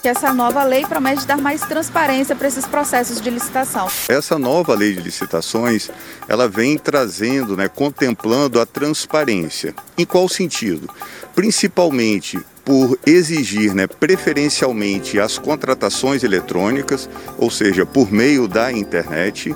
que essa nova lei promete dar mais transparência para esses processos de licitação. Essa nova lei de licitações, ela vem trazendo, né, contemplando a transparência. Em qual sentido? Principalmente por exigir né, preferencialmente as contratações eletrônicas, ou seja, por meio da internet,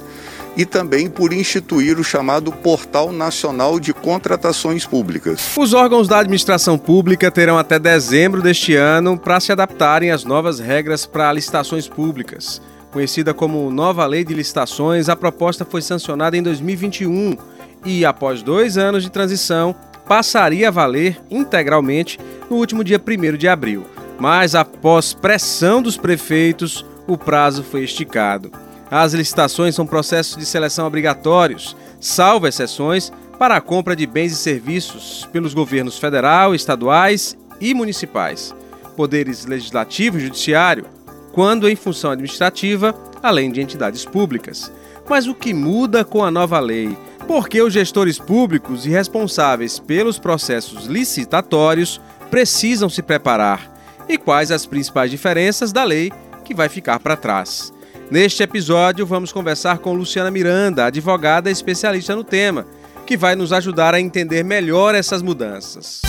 e também por instituir o chamado Portal Nacional de Contratações Públicas. Os órgãos da administração pública terão até dezembro deste ano para se adaptarem às novas regras para licitações públicas. Conhecida como Nova Lei de Licitações, a proposta foi sancionada em 2021 e, após dois anos de transição, passaria a valer integralmente no último dia 1 de abril. Mas, após pressão dos prefeitos, o prazo foi esticado. As licitações são processos de seleção obrigatórios, salvo exceções, para a compra de bens e serviços pelos governos federal, estaduais e municipais, poderes legislativo e judiciário, quando em função administrativa, além de entidades públicas. Mas o que muda com a nova lei? Por que os gestores públicos e responsáveis pelos processos licitatórios precisam se preparar? E quais as principais diferenças da lei que vai ficar para trás? Neste episódio, vamos conversar com Luciana Miranda, advogada especialista no tema, que vai nos ajudar a entender melhor essas mudanças.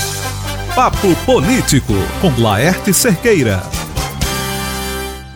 Papo Político, com Laerte Cerqueira.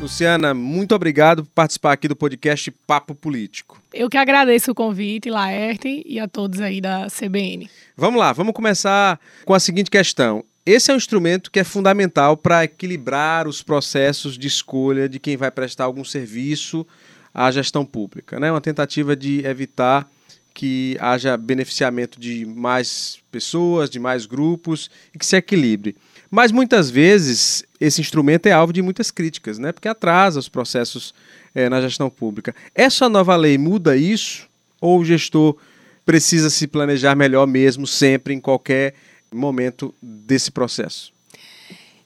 Luciana, muito obrigado por participar aqui do podcast Papo Político. Eu que agradeço o convite, Laerte, e a todos aí da CBN. Vamos lá, vamos começar com a seguinte questão. Esse é um instrumento que é fundamental para equilibrar os processos de escolha de quem vai prestar algum serviço à gestão pública. Né? Uma tentativa de evitar que haja beneficiamento de mais pessoas, de mais grupos e que se equilibre. Mas muitas vezes esse instrumento é alvo de muitas críticas, né? porque atrasa os processos é, na gestão pública. Essa nova lei muda isso? Ou o gestor precisa se planejar melhor mesmo, sempre, em qualquer momento desse processo?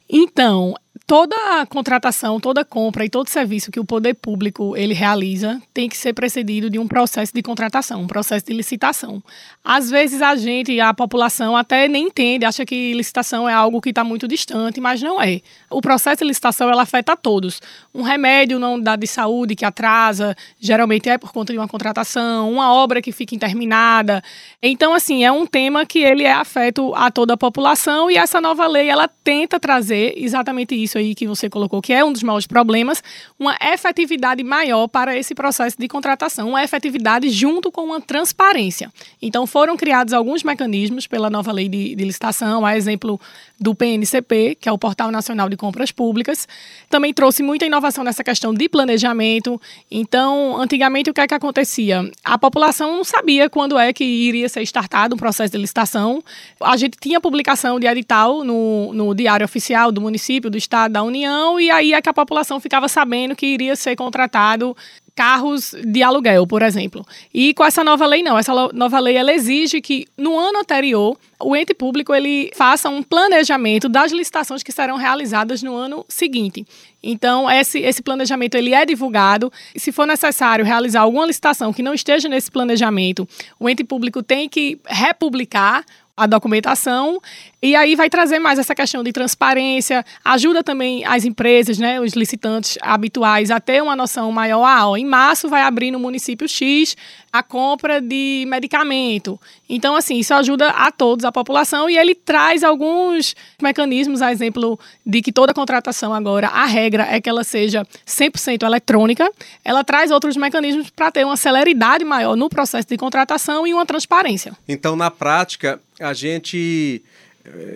Então, toda contratação, toda compra e todo serviço que o poder público ele realiza tem que ser precedido de um processo de contratação, um processo de licitação. Às vezes a gente, a população até nem entende, acha que licitação é algo que está muito distante, mas não é. O processo de licitação ela afeta a todos. Um remédio não dá de saúde que atrasa, geralmente é por conta de uma contratação, uma obra que fica interminada. Então, assim, é um tema que ele é afeto a toda a população e essa nova lei ela tenta trazer exatamente isso isso aí que você colocou, que é um dos maiores problemas, uma efetividade maior para esse processo de contratação, uma efetividade junto com uma transparência. Então, foram criados alguns mecanismos pela nova lei de, de licitação, a exemplo do PNCP, que é o Portal Nacional de Compras Públicas. Também trouxe muita inovação nessa questão de planejamento. Então, antigamente, o que é que acontecia? A população não sabia quando é que iria ser startado um processo de licitação. A gente tinha publicação de edital no, no Diário Oficial do município, do estado, da União, e aí é que a população ficava sabendo que iria ser contratado carros de aluguel, por exemplo. E com essa nova lei não, essa nova lei ela exige que no ano anterior o ente público ele faça um planejamento das licitações que serão realizadas no ano seguinte. Então, esse, esse planejamento ele é divulgado. Se for necessário realizar alguma licitação que não esteja nesse planejamento, o ente público tem que republicar a documentação e aí vai trazer mais essa questão de transparência, ajuda também as empresas, né, os licitantes habituais a ter uma noção maior. Ah, ó, em março vai abrir no município X a compra de medicamento. Então, assim, isso ajuda a todos, a população, e ele traz alguns mecanismos, a exemplo de que toda contratação agora, a regra é que ela seja 100% eletrônica. Ela traz outros mecanismos para ter uma celeridade maior no processo de contratação e uma transparência. Então, na prática, a gente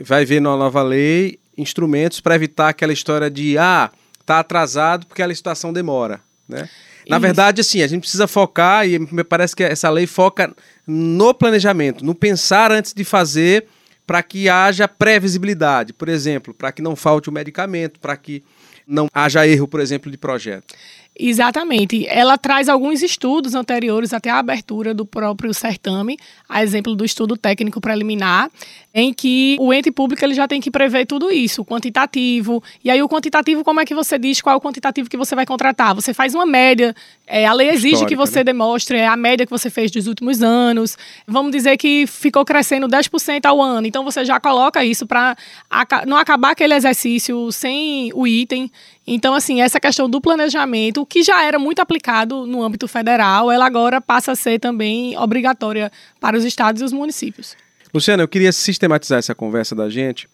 vai ver na nova lei instrumentos para evitar aquela história de ah, tá atrasado porque a licitação demora, né? Na Isso. verdade, assim, a gente precisa focar e me parece que essa lei foca no planejamento, no pensar antes de fazer para que haja previsibilidade, por exemplo, para que não falte o medicamento, para que não haja erro, por exemplo, de projeto. Exatamente. Ela traz alguns estudos anteriores até a abertura do próprio certame, a exemplo do estudo técnico preliminar, em que o ente público ele já tem que prever tudo isso, o quantitativo. E aí o quantitativo, como é que você diz qual é o quantitativo que você vai contratar? Você faz uma média. É, a lei exige Histórica, que você né? demonstre a média que você fez dos últimos anos. Vamos dizer que ficou crescendo 10% ao ano. Então Então você já coloca isso para não acabar aquele exercício sem o item. Então, assim, essa questão do planejamento, que já era muito aplicado no âmbito federal, ela agora passa a ser também obrigatória para os estados e os municípios. Luciana, eu queria sistematizar essa conversa da gente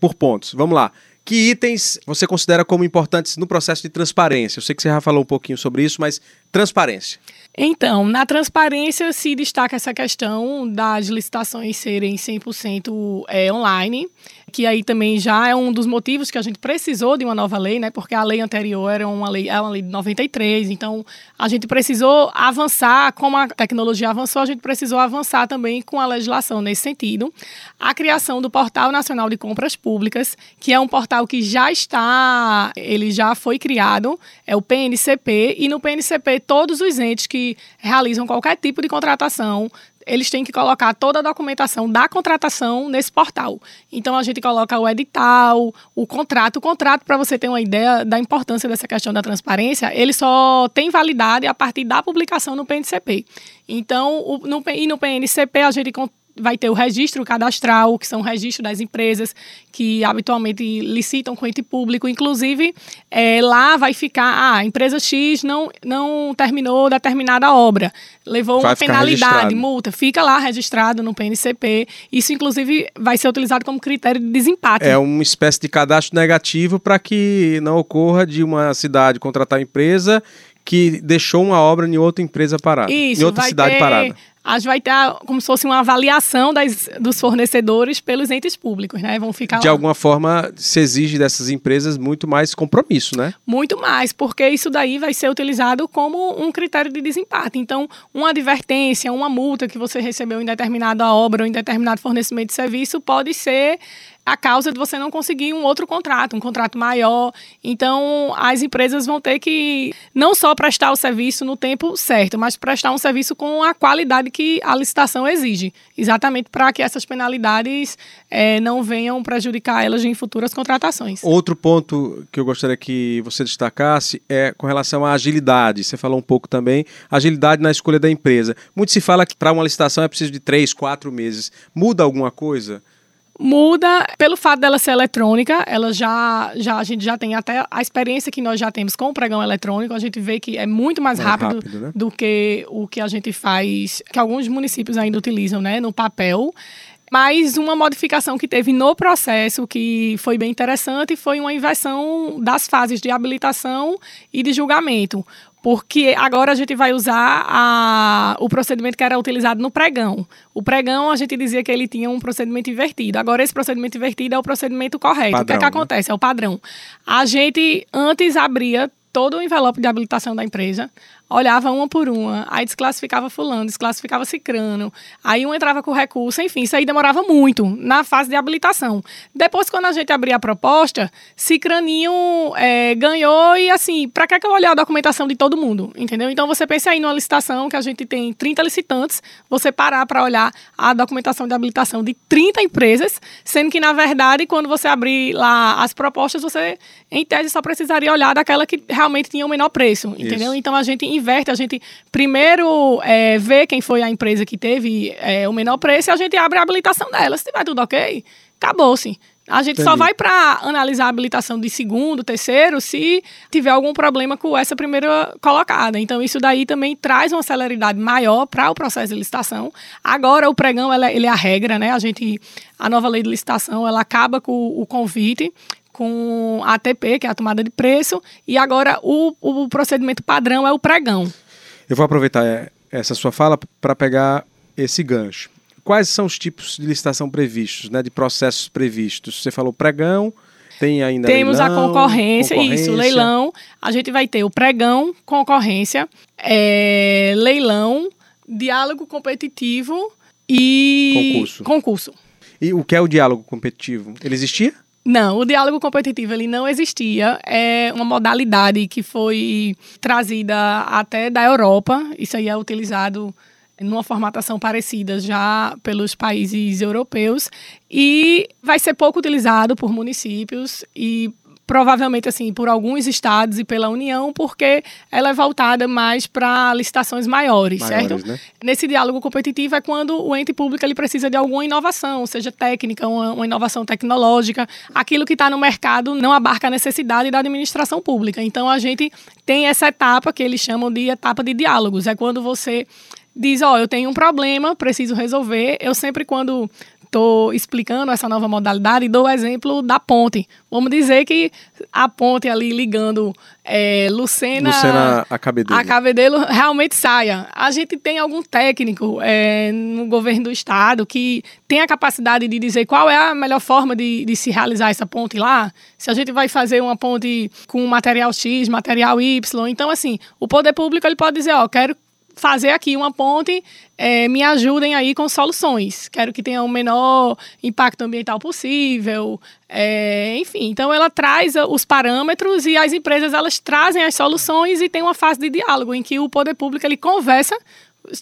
por pontos. Vamos lá. Que itens você considera como importantes no processo de transparência? Eu sei que você já falou um pouquinho sobre isso, mas transparência. Então, na transparência se destaca essa questão das licitações serem 100% é, online, que aí também já é um dos motivos que a gente precisou de uma nova lei, né? Porque a lei anterior era uma lei, é uma lei de 93, então a gente precisou avançar, como a tecnologia avançou, a gente precisou avançar também com a legislação nesse sentido. A criação do Portal Nacional de Compras Públicas, que é um portal que já está, ele já foi criado, é o PNCP, e no PNCP todos os entes que realizam qualquer tipo de contratação, eles têm que colocar toda a documentação da contratação nesse portal. Então a gente coloca o edital, o contrato. O contrato, para você ter uma ideia da importância dessa questão da transparência, ele só tem validade a partir da publicação no PNCP. Então, o, no, e no PNCP a gente vai ter o registro cadastral, que são o registro das empresas que habitualmente licitam com ente público. Inclusive, é, lá vai ficar, ah, a empresa X não, não terminou determinada obra, levou vai uma penalidade, registrado. multa, fica lá registrado no PNCP. Isso, inclusive, vai ser utilizado como critério de desempate. É uma espécie de cadastro negativo para que não ocorra de uma cidade contratar uma empresa que deixou uma obra em outra empresa parada. Isso, em outra cidade ter, parada a gente vai ter como se fosse uma avaliação das, dos fornecedores pelos entes públicos, né? Vão ficar De lá. alguma forma, se exige dessas empresas muito mais compromisso, né? Muito mais, porque isso daí vai ser utilizado como um critério de desempate. Então, uma advertência, uma multa que você recebeu em determinada obra ou em determinado fornecimento de serviço pode ser a causa de você não conseguir um outro contrato, um contrato maior. Então, as empresas vão ter que não só prestar o serviço no tempo certo, mas prestar um serviço com a qualidade que a licitação exige, exatamente para que essas penalidades é, não venham prejudicar elas em futuras contratações. Outro ponto que eu gostaria que você destacasse é com relação à agilidade. Você falou um pouco também, agilidade na escolha da empresa. Muito se fala que para uma licitação é preciso de três, quatro meses. Muda alguma coisa? Muda pelo fato dela ser eletrônica, ela já, já a gente já tem até a experiência que nós já temos com o pregão eletrônico, a gente vê que é muito mais, mais rápido, rápido né? do que o que a gente faz, que alguns municípios ainda utilizam, né, no papel. Mas uma modificação que teve no processo que foi bem interessante foi uma inversão das fases de habilitação e de julgamento porque agora a gente vai usar a, o procedimento que era utilizado no pregão. O pregão, a gente dizia que ele tinha um procedimento invertido. Agora, esse procedimento invertido é o procedimento correto. Padrão, o que é que né? acontece? É o padrão. A gente antes abria todo o envelope de habilitação da empresa, olhava uma por uma, aí desclassificava fulano, desclassificava cicrano, aí um entrava com recurso, enfim, isso aí demorava muito na fase de habilitação. Depois, quando a gente abria a proposta, cicraninho é, ganhou e assim, para que, que eu olhar a documentação de todo mundo, entendeu? Então, você pensa aí numa licitação que a gente tem 30 licitantes, você parar para olhar a documentação de habilitação de 30 empresas, sendo que, na verdade, quando você abrir lá as propostas, você, em tese, só precisaria olhar daquela que realmente tinha o menor preço, entendeu? Isso. Então, a gente inverte, a gente primeiro é, vê quem foi a empresa que teve é, o menor preço e a gente abre a habilitação dela. Se tiver tudo ok, acabou-se. A gente Entendi. só vai para analisar a habilitação de segundo, terceiro, se tiver algum problema com essa primeira colocada. Então, isso daí também traz uma celeridade maior para o processo de licitação. Agora, o pregão ela, ele é a regra, né? A gente, a nova lei de licitação, ela acaba com o convite com a ATP, que é a tomada de preço, e agora o, o procedimento padrão é o pregão. Eu vou aproveitar é, essa sua fala para pegar esse gancho. Quais são os tipos de licitação previstos, né, de processos previstos? Você falou pregão, tem ainda Temos leilão, a concorrência, concorrência, isso, leilão. A gente vai ter o pregão, concorrência, é, leilão, diálogo competitivo e concurso. concurso. E o que é o diálogo competitivo? Ele existia? Não, o diálogo competitivo ele não existia. É uma modalidade que foi trazida até da Europa. Isso aí é utilizado numa formatação parecida já pelos países europeus e vai ser pouco utilizado por municípios e provavelmente assim por alguns estados e pela União, porque ela é voltada mais para licitações maiores, Maiores, certo? né? Nesse diálogo competitivo é quando o ente público ele precisa de alguma inovação, seja técnica, uma, uma inovação tecnológica, aquilo que está no mercado não abarca a necessidade da administração pública. Então a gente tem essa etapa que eles chamam de etapa de diálogos, é quando você diz, ó, eu tenho um problema, preciso resolver. Eu sempre quando estou explicando essa nova modalidade, dou o exemplo da ponte. Vamos dizer que a ponte ali ligando é, Lucena, Lucena a Cabedelo. a Cabedelo realmente saia. A gente tem algum técnico é, no governo do estado que tem a capacidade de dizer qual é a melhor forma de, de se realizar essa ponte lá. Se a gente vai fazer uma ponte com material X, material Y. Então, assim, o poder público ele pode dizer, ó, quero fazer aqui uma ponte, é, me ajudem aí com soluções. Quero que tenha o menor impacto ambiental possível, é, enfim. Então ela traz os parâmetros e as empresas elas trazem as soluções e tem uma fase de diálogo em que o poder público ele conversa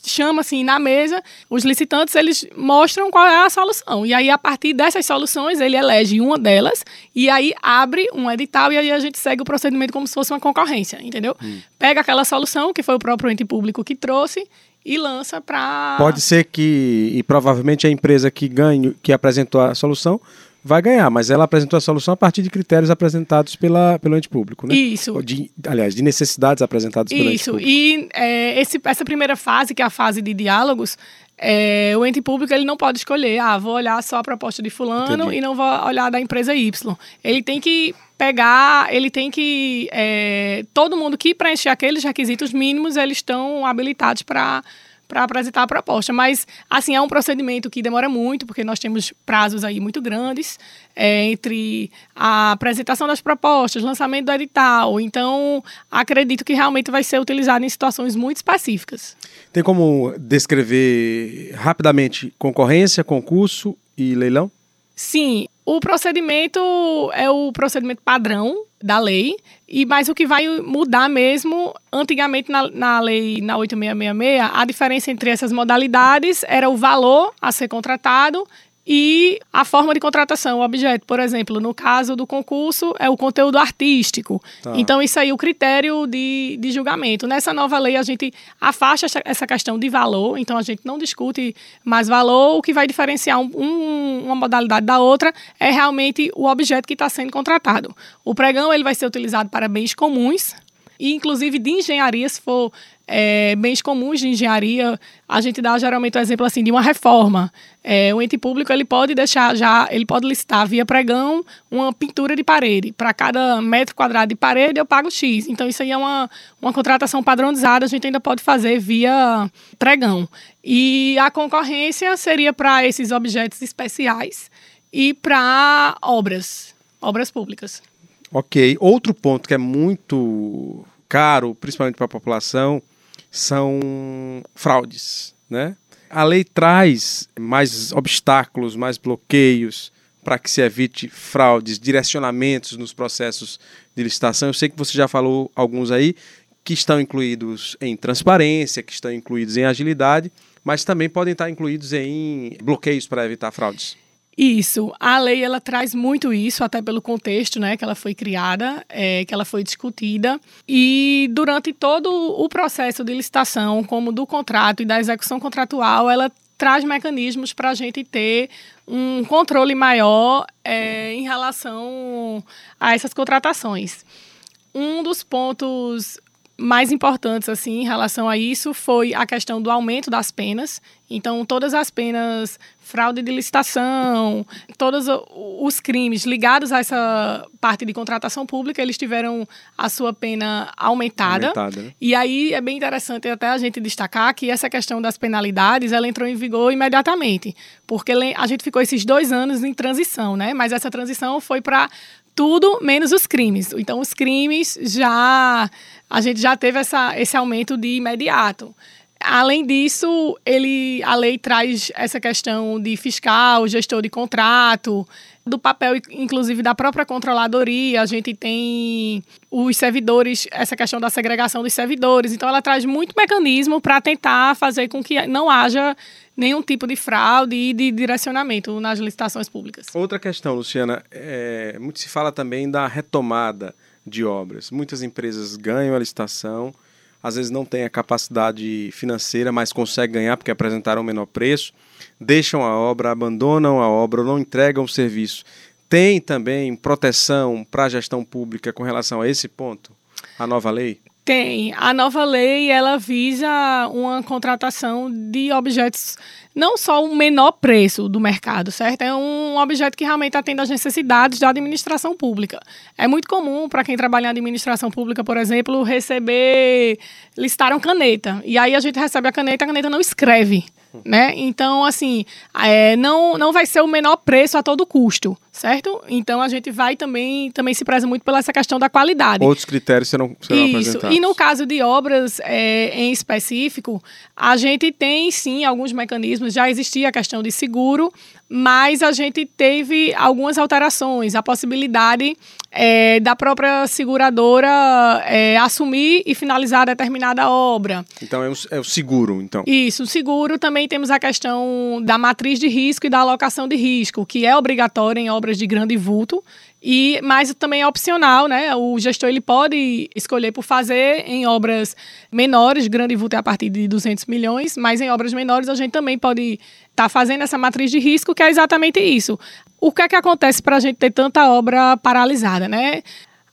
chama assim na mesa, os licitantes eles mostram qual é a solução. E aí a partir dessas soluções ele elege uma delas e aí abre um edital e aí a gente segue o procedimento como se fosse uma concorrência, entendeu? Pega aquela solução que foi o próprio ente público que trouxe e lança para Pode ser que, e provavelmente a empresa que ganhe, que apresentou a solução, vai ganhar, mas ela apresentou a solução a partir de critérios apresentados pela, pelo ente público, né? Isso. De, aliás, de necessidades apresentadas pelo ente Isso. público. E é, esse, essa primeira fase, que é a fase de diálogos, é, o ente público ele não pode escolher, ah, vou olhar só a proposta de fulano Entendi. e não vou olhar da empresa Y. Ele tem que pegar, ele tem que. é, todo mundo que preencher aqueles requisitos mínimos, eles estão habilitados para para apresentar a proposta. Mas, assim, é um procedimento que demora muito, porque nós temos prazos aí muito grandes é, entre a apresentação das propostas, lançamento do edital. Então, acredito que realmente vai ser utilizado em situações muito específicas. Tem como descrever rapidamente concorrência, concurso e leilão? Sim, o procedimento é o procedimento padrão da lei, e mas o que vai mudar mesmo, antigamente na, na lei na 8666, a diferença entre essas modalidades era o valor a ser contratado e a forma de contratação, o objeto. Por exemplo, no caso do concurso, é o conteúdo artístico. Tá. Então, isso aí é o critério de, de julgamento. Nessa nova lei, a gente afasta essa- questão de valor, então a gente não discute mais valor. O que vai diferenciar um- um- uma modalidade da outra é realmente o objeto que está sendo contratado. O pregão ele vai ser utilizado para bens comuns, e inclusive de engenharia, se for é, bens comuns de engenharia, a gente dá geralmente o exemplo assim de uma reforma. É, o ente público ele pode deixar já, ele pode listar via pregão uma pintura de parede. Para cada metro quadrado de parede eu pago X. Então isso aí é uma, uma contratação padronizada, a gente ainda pode fazer via pregão. E a concorrência seria para esses objetos especiais e para obras, obras públicas. Ok. Outro ponto que é muito caro, principalmente para a população, são fraudes, né? A lei traz mais obstáculos, mais bloqueios para que se evite fraudes, direcionamentos nos processos de licitação. Eu sei que você já falou alguns aí que estão incluídos em transparência, que estão incluídos em agilidade, mas também podem estar incluídos em bloqueios para evitar fraudes. Isso, a lei ela traz muito isso, até pelo contexto, né, que ela foi criada, é, que ela foi discutida e durante todo o processo de licitação, como do contrato e da execução contratual, ela traz mecanismos para a gente ter um controle maior é, em relação a essas contratações. Um dos pontos mais importantes assim em relação a isso foi a questão do aumento das penas. Então, todas as penas, fraude de licitação, todos os crimes ligados a essa parte de contratação pública, eles tiveram a sua pena aumentada. Aumentada, né? E aí é bem interessante até a gente destacar que essa questão das penalidades, ela entrou em vigor imediatamente, porque a gente ficou esses dois anos em transição, né? Mas essa transição foi para tudo menos os crimes. Então, os crimes já a gente já teve essa, esse aumento de imediato. Além disso, ele, a lei traz essa questão de fiscal, gestor de contrato, do papel, inclusive, da própria controladoria. A gente tem os servidores, essa questão da segregação dos servidores. Então, ela traz muito mecanismo para tentar fazer com que não haja nenhum tipo de fraude e de direcionamento nas licitações públicas. Outra questão, Luciana, é, muito se fala também da retomada de obras. Muitas empresas ganham a licitação, às vezes não têm a capacidade financeira, mas conseguem ganhar porque apresentaram menor preço, deixam a obra, abandonam a obra, não entregam o serviço. Tem também proteção para a gestão pública com relação a esse ponto? A nova lei? Tem. A nova lei, ela visa uma contratação de objetos, não só o menor preço do mercado, certo? É um objeto que realmente atende às necessidades da administração pública. É muito comum para quem trabalha em administração pública, por exemplo, receber, listaram caneta. E aí a gente recebe a caneta, a caneta não escreve né? Então, assim, é, não, não vai ser o menor preço a todo custo, certo? Então, a gente vai também, também se preza muito pela essa questão da qualidade. Outros critérios serão, serão Isso. apresentados. E no caso de obras é, em específico, a gente tem, sim, alguns mecanismos. Já existia a questão de seguro, mas a gente teve algumas alterações. A possibilidade é, da própria seguradora é, assumir e finalizar determinada obra. Então é o, é o, seguro, então. Isso, o seguro também temos a questão da matriz de risco e da alocação de risco, que é obrigatória em obras de grande vulto. E, mas também é opcional, né? O gestor ele pode escolher por fazer em obras menores, grande vulto é a partir de 200 milhões, mas em obras menores a gente também pode estar tá fazendo essa matriz de risco, que é exatamente isso. O que é que acontece para a gente ter tanta obra paralisada, né?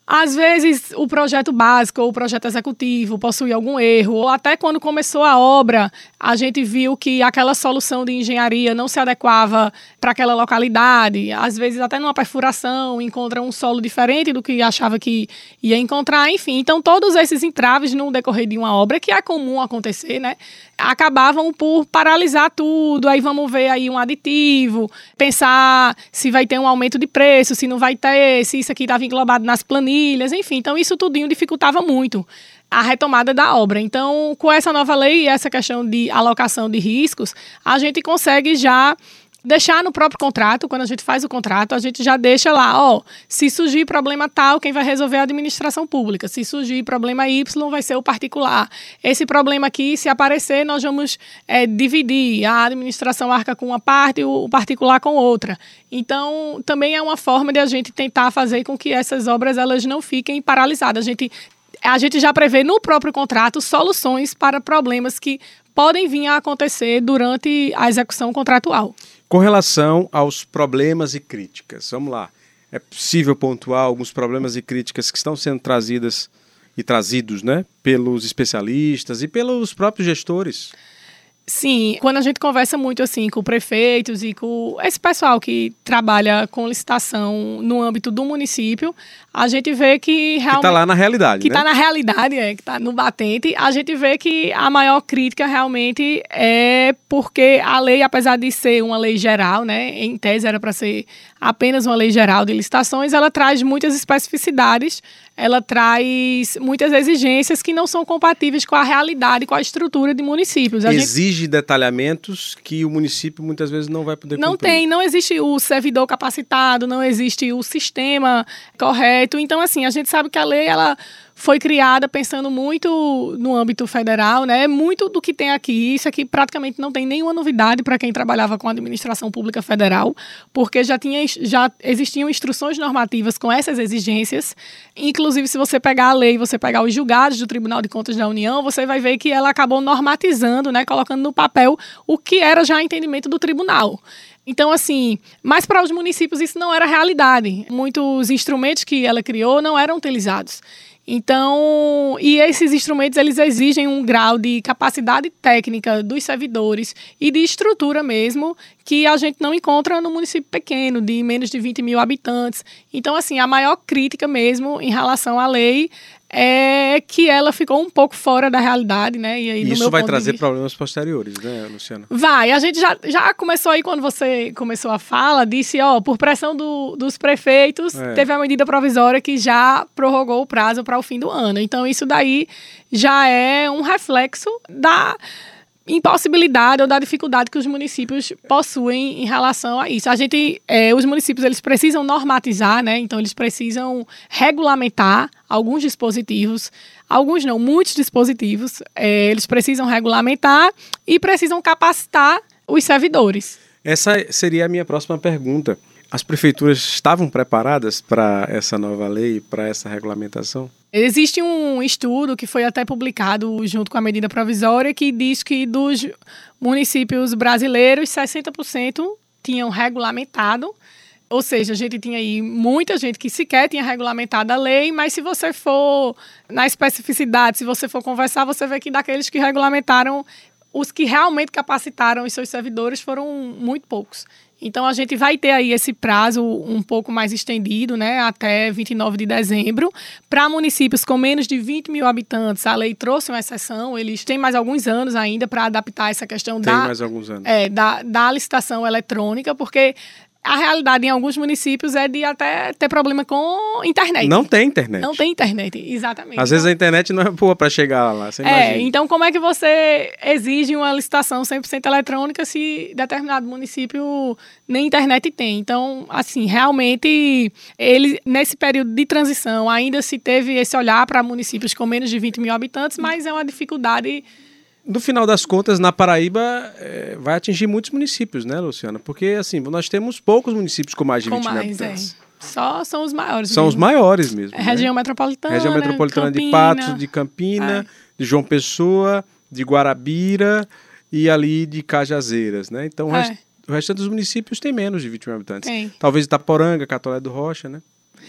Às vezes, o projeto básico ou o projeto executivo possui algum erro, ou até quando começou a obra, a gente viu que aquela solução de engenharia não se adequava para aquela localidade. Às vezes, até numa perfuração, encontra um solo diferente do que achava que ia encontrar, enfim. Então, todos esses entraves no decorrer de uma obra, que é comum acontecer, né? Acabavam por paralisar tudo. Aí vamos ver aí um aditivo, pensar se vai ter um aumento de preço, se não vai ter, se isso aqui estava englobado nas planilhas, enfim. Então isso tudinho dificultava muito a retomada da obra. Então, com essa nova lei e essa questão de alocação de riscos, a gente consegue já deixar no próprio contrato, quando a gente faz o contrato, a gente já deixa lá, ó, se surgir problema tal, quem vai resolver é a administração pública. Se surgir problema Y, vai ser o particular. Esse problema aqui, se aparecer, nós vamos é, dividir. A administração arca com uma parte e o particular com outra. Então, também é uma forma de a gente tentar fazer com que essas obras elas não fiquem paralisadas. A gente a gente já prevê no próprio contrato soluções para problemas que podem vir a acontecer durante a execução contratual. Com relação aos problemas e críticas, vamos lá. É possível pontuar alguns problemas e críticas que estão sendo trazidas e trazidos né, pelos especialistas e pelos próprios gestores? Sim, quando a gente conversa muito assim com prefeitos e com esse pessoal que trabalha com licitação no âmbito do município, a gente vê que realmente. Que está lá na realidade. Que está né? na realidade, é, que está no batente. A gente vê que a maior crítica realmente é porque a lei, apesar de ser uma lei geral, né, em tese era para ser apenas uma lei geral de licitações, ela traz muitas especificidades ela traz muitas exigências que não são compatíveis com a realidade, com a estrutura de municípios. A Exige gente... detalhamentos que o município muitas vezes não vai poder não cumprir. Não tem, não existe o servidor capacitado, não existe o sistema correto. Então, assim, a gente sabe que a lei, ela foi criada pensando muito no âmbito federal, né? Muito do que tem aqui, isso aqui praticamente não tem nenhuma novidade para quem trabalhava com a administração pública federal, porque já tinha já existiam instruções normativas com essas exigências. Inclusive, se você pegar a lei, você pegar os julgados do Tribunal de Contas da União, você vai ver que ela acabou normatizando, né, colocando no papel o que era já entendimento do tribunal. Então, assim, mas para os municípios isso não era realidade. Muitos instrumentos que ela criou não eram utilizados. Então, e esses instrumentos eles exigem um grau de capacidade técnica dos servidores e de estrutura mesmo que a gente não encontra no município pequeno, de menos de 20 mil habitantes. Então, assim, a maior crítica mesmo em relação à lei é que ela ficou um pouco fora da realidade, né? E aí, Isso vai trazer vista... problemas posteriores, né, Luciana? Vai. A gente já, já começou aí, quando você começou a fala, disse, ó, por pressão do, dos prefeitos, é. teve a medida provisória que já prorrogou o prazo para o fim do ano. Então, isso daí já é um reflexo da impossibilidade ou da dificuldade que os municípios possuem em relação a isso. A gente, é, os municípios, eles precisam normatizar, né? Então eles precisam regulamentar alguns dispositivos, alguns não, muitos dispositivos. É, eles precisam regulamentar e precisam capacitar os servidores. Essa seria a minha próxima pergunta. As prefeituras estavam preparadas para essa nova lei, para essa regulamentação? Existe um estudo que foi até publicado junto com a medida provisória que diz que dos municípios brasileiros, 60% tinham regulamentado. Ou seja, a gente tinha aí muita gente que sequer tinha regulamentado a lei, mas se você for na especificidade, se você for conversar, você vê que daqueles que regulamentaram, os que realmente capacitaram os seus servidores foram muito poucos. Então a gente vai ter aí esse prazo um pouco mais estendido, né, até 29 de dezembro. Para municípios com menos de 20 mil habitantes, a lei trouxe uma exceção. Eles têm mais alguns anos ainda para adaptar essa questão Tem da, mais alguns anos. é, da, da licitação eletrônica, porque a realidade em alguns municípios é de até ter problema com internet. Não tem internet. Não tem internet, exatamente. Às vezes a internet não é boa para chegar lá, você É, imagina. então como é que você exige uma licitação 100% eletrônica se determinado município nem internet tem? Então, assim, realmente, ele nesse período de transição ainda se teve esse olhar para municípios com menos de 20 mil habitantes, mas é uma dificuldade No final das contas, na Paraíba, eh, vai atingir muitos municípios, né, Luciana? Porque, assim, nós temos poucos municípios com mais de com 20 mil mais, é. habitantes. Só são os maiores. São os mesmo. maiores mesmo. É, né? Região metropolitana. Região metropolitana de Campina. Patos, de Campina, É. de João Pessoa, de Guarabira e ali de Cajazeiras, né? Então, o, É. rest- o restante dos municípios tem menos de 20 mil habitantes. Tem. Talvez Itaporanga, Catolé do Rocha, né?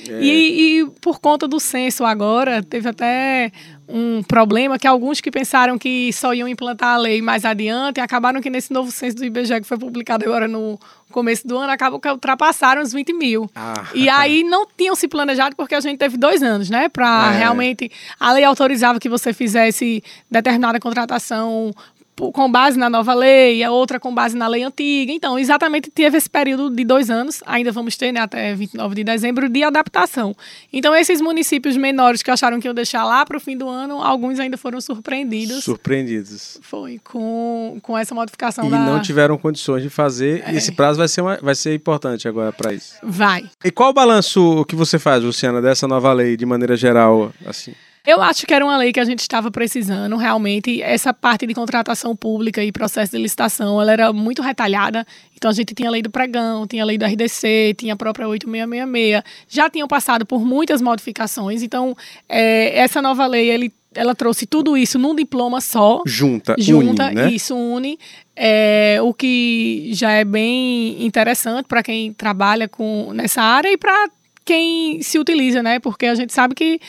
É. E, e por conta do censo agora, teve até um problema que alguns que pensaram que só iam implantar a lei mais adiante, acabaram que nesse novo censo do IBGE, que foi publicado agora no começo do ano, acabou que ultrapassaram os 20 mil. Ah. E aí não tinham se planejado porque a gente teve dois anos, né? Para É. realmente. A lei autorizava que você fizesse determinada contratação com base na nova lei, a outra com base na lei antiga. Então, exatamente teve esse período de dois anos, ainda vamos ter né, até 29 de dezembro, de adaptação. Então, esses municípios menores que acharam que iam deixar lá para o fim do ano, alguns ainda foram surpreendidos. Surpreendidos. Foi com, com essa modificação E da. não tiveram condições de fazer. É. E esse prazo vai ser, uma- vai ser importante agora para isso. Vai. E qual o balanço que você faz, Luciana, dessa nova lei, de maneira geral? Assim? Eu acho que era uma lei que a gente estava precisando, realmente. Essa parte de contratação pública e processo de licitação, ela era muito retalhada. Então, a gente tinha a lei do pregão, tinha a lei do RDC, tinha a própria 8666. Já tinham passado por muitas modificações. Então, é, essa nova lei, ele, ela trouxe tudo isso num diploma só. Junta, Junta, une, né? isso une. É, o que já é bem interessante para quem trabalha com, nessa área e para quem se utiliza, né? Porque a gente sabe que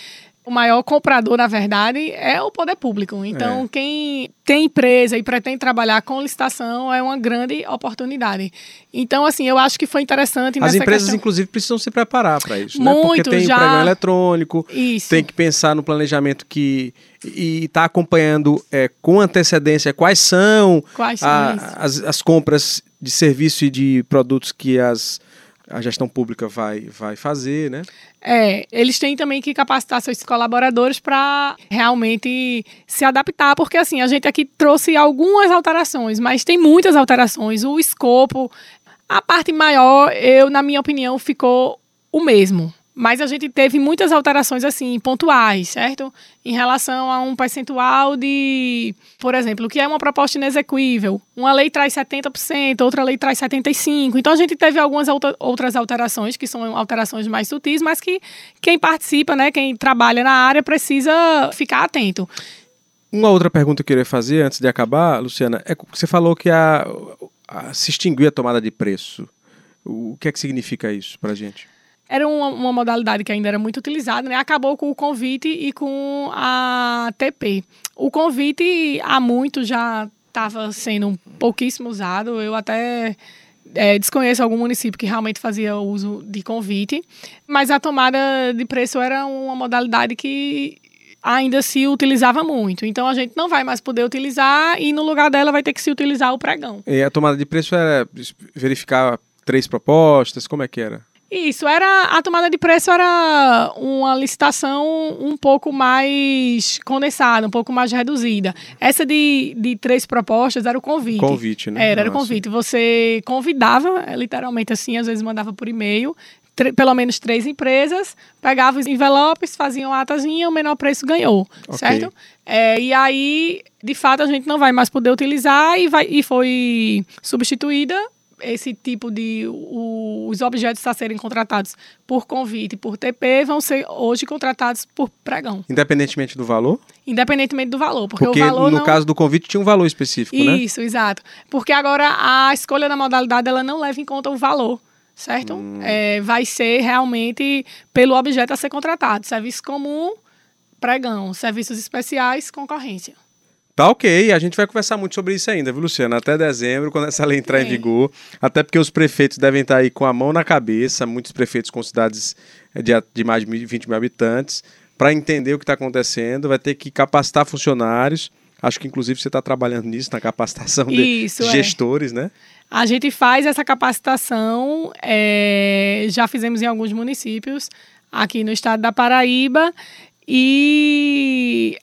o maior comprador, na verdade, é o poder público. Então, É. quem tem empresa e pretende trabalhar com licitação é uma grande oportunidade. Então, assim, eu acho que foi interessante As empresas, questão. inclusive, precisam se preparar para isso, né? Muito, Porque tem já. pregão eletrônico, Isso. tem que pensar no planejamento que e está acompanhando é, com antecedência quais são, Quais são a- as, as compras de serviço e de produtos que as, a gestão pública vai, vai fazer, né? É, eles têm também que capacitar seus colaboradores para realmente se adaptar, porque assim, a gente aqui trouxe algumas alterações, mas tem muitas alterações. O escopo, a parte maior, eu, na minha opinião, ficou o mesmo. Mas a gente teve muitas alterações, assim, pontuais, certo? Em relação a um percentual de, por exemplo, o que é uma proposta inexequível. Uma lei traz 70%, outra lei traz 75%. Então a gente teve algumas outra- outras alterações, que são alterações mais sutis, mas que quem participa, né, quem trabalha na área, precisa ficar atento. Uma outra pergunta que eu queria fazer antes de acabar, Luciana, é que você falou que a, a- se extinguiu a tomada de preço. O que é que significa isso para gente? Era uma, uma modalidade que ainda era muito utilizada, né? Acabou com o convite e com a TP. O convite há muito já estava sendo pouquíssimo usado. Eu até é, desconheço algum município que realmente fazia uso de convite, mas a tomada de preço era uma modalidade que ainda se utilizava muito. Então a gente não vai mais poder utilizar e no lugar dela vai ter que se utilizar o pregão. E a tomada de preço era verificar três propostas, como é que era? Isso, era a tomada de preço era uma licitação um pouco mais condensada, um pouco mais reduzida. Essa de, de três propostas era o convite. Convite, né? Era, era o convite. Você convidava, é, literalmente assim, às vezes mandava por e-mail, pelo menos três empresas, pegava os envelopes, faziam a atazinha, o menor preço ganhou, Ok. certo? É, e aí, de fato, a gente não vai mais poder utilizar e, vai, e foi substituída esse tipo de o- os objetos a serem contratados por convite e por TP vão ser hoje contratados por pregão, Independentemente do valor? independentemente do valor, porque, Porque o valor no não... caso do convite tinha um valor específico, né? Isso, exato. Porque agora a escolha da modalidade ela não leva em conta o valor, certo? Hum. É, vai ser realmente pelo objeto a ser contratado. Serviço comum, pregão. Serviços especiais, concorrência. Tá ok, a gente vai conversar muito sobre isso ainda, viu, Luciano? Até dezembro, quando essa lei entrar em Sim. vigor. Até porque os prefeitos devem estar aí com a mão na cabeça, muitos prefeitos com cidades eh, de, de mais de 20 mil habitantes, para entender o que está acontecendo, vai ter que capacitar funcionários. Acho que inclusive você está trabalhando nisso, na capacitação de Isso, é. gestores, né? A gente faz essa capacitação, é, já fizemos em alguns municípios aqui no estado da Paraíba e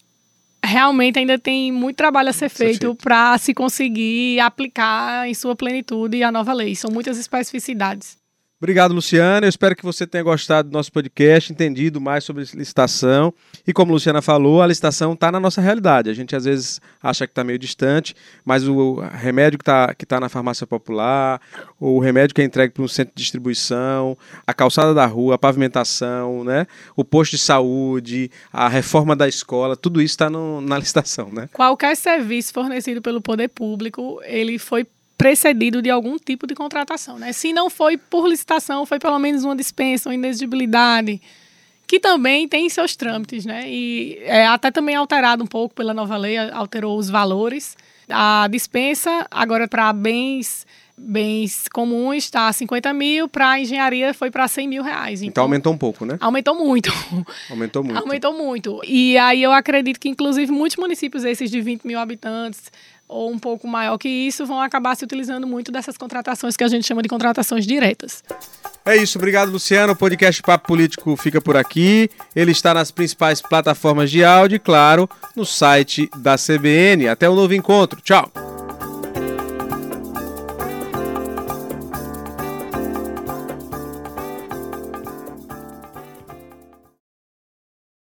realmente ainda tem muito trabalho a ser feito feito. para se conseguir aplicar em sua plenitude a nova lei. São muitas especificidades. Obrigado, Luciana. Eu espero que você tenha gostado do nosso podcast, entendido mais sobre licitação. E como a Luciana falou, a licitação está na nossa realidade. A gente às vezes acha que está meio distante, mas o remédio que está que tá na farmácia popular, o remédio que é entregue para um centro de distribuição, a calçada da rua, a pavimentação, né? o posto de saúde, a reforma da escola, tudo isso está na licitação, né? Qualquer serviço fornecido pelo poder público, ele foi precedido de algum tipo de contratação, né? Se não foi por licitação, foi pelo menos uma dispensa, uma inexigibilidade, que também tem seus trâmites, né? E é até também alterado um pouco pela nova lei, alterou os valores. A dispensa, agora para bens bens comuns, está 50 mil, para engenharia foi para 100 mil reais. Então aumentou um pouco, né? Aumentou muito. Aumentou muito. Aumentou muito. E aí eu acredito que, inclusive, muitos municípios, esses de 20 mil habitantes, ou um pouco maior que isso, vão acabar se utilizando muito dessas contratações que a gente chama de contratações diretas. É isso, obrigado Luciano. O podcast Papo Político fica por aqui. Ele está nas principais plataformas de áudio e, claro, no site da CBN. Até o novo encontro. Tchau.